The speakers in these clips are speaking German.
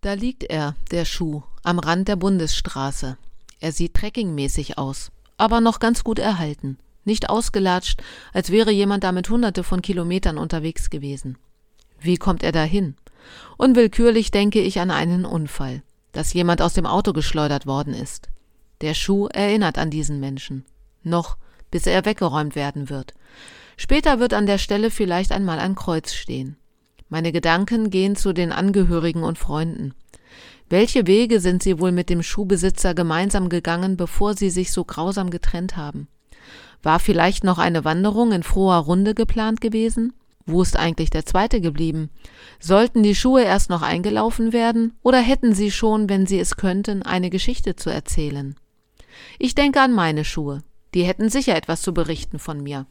Da liegt er, der Schuh, am Rand der Bundesstraße. Er sieht trekkingmäßig aus, aber noch ganz gut erhalten. Nicht ausgelatscht, als wäre jemand damit hunderte von Kilometern unterwegs gewesen. Wie kommt er dahin? Unwillkürlich denke ich an einen Unfall, dass jemand aus dem Auto geschleudert worden ist. Der Schuh erinnert an diesen Menschen. Noch, bis er weggeräumt werden wird. Später wird an der Stelle vielleicht einmal ein Kreuz stehen. Meine Gedanken gehen zu den Angehörigen und Freunden. Welche Wege sind sie wohl mit dem Schuhbesitzer gemeinsam gegangen, bevor sie sich so grausam getrennt haben? War vielleicht noch eine Wanderung in froher Runde geplant gewesen? Wo ist eigentlich der zweite geblieben? Sollten die Schuhe erst noch eingelaufen werden, oder hätten sie schon, wenn sie es könnten, eine Geschichte zu erzählen? Ich denke an meine Schuhe. Die hätten sicher etwas zu berichten von mir.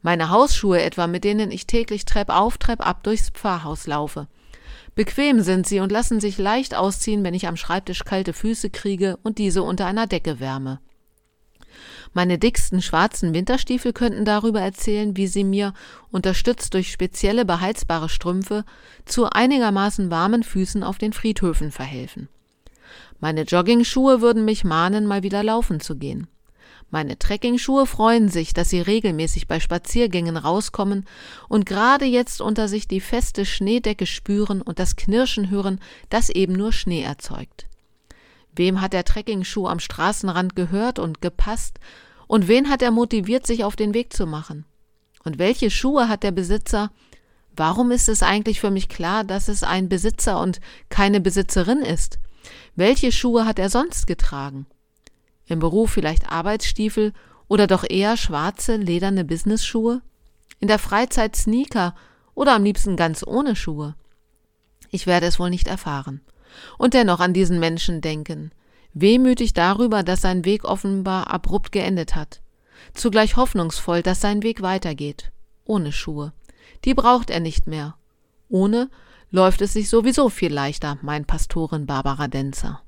Meine Hausschuhe etwa, mit denen ich täglich Trepp auf, Trepp ab durchs Pfarrhaus laufe. Bequem sind sie und lassen sich leicht ausziehen, wenn ich am Schreibtisch kalte Füße kriege und diese unter einer Decke wärme. Meine dicksten schwarzen Winterstiefel könnten darüber erzählen, wie sie mir, unterstützt durch spezielle beheizbare Strümpfe, zu einigermaßen warmen Füßen auf den Friedhöfen verhelfen. Meine Joggingschuhe würden mich mahnen, mal wieder laufen zu gehen. Meine Trekkingschuhe freuen sich, dass sie regelmäßig bei Spaziergängen rauskommen und gerade jetzt unter sich die feste Schneedecke spüren und das Knirschen hören, das eben nur Schnee erzeugt. Wem hat der Trekkingschuh am Straßenrand gehört und gepasst und wen hat er motiviert, sich auf den Weg zu machen? Und welche Schuhe hat der Besitzer? Warum ist es eigentlich für mich klar, dass es ein Besitzer und keine Besitzerin ist? Welche Schuhe hat er sonst getragen? Im Beruf vielleicht Arbeitsstiefel oder doch eher schwarze, lederne Businessschuhe? In der Freizeit Sneaker oder am liebsten ganz ohne Schuhe? Ich werde es wohl nicht erfahren. Und dennoch an diesen Menschen denken. Wehmütig darüber, dass sein Weg offenbar abrupt geendet hat. Zugleich hoffnungsvoll, dass sein Weg weitergeht. Ohne Schuhe. Die braucht er nicht mehr. Ohne läuft es sich sowieso viel leichter, mein Pastorin Barbara Denzer.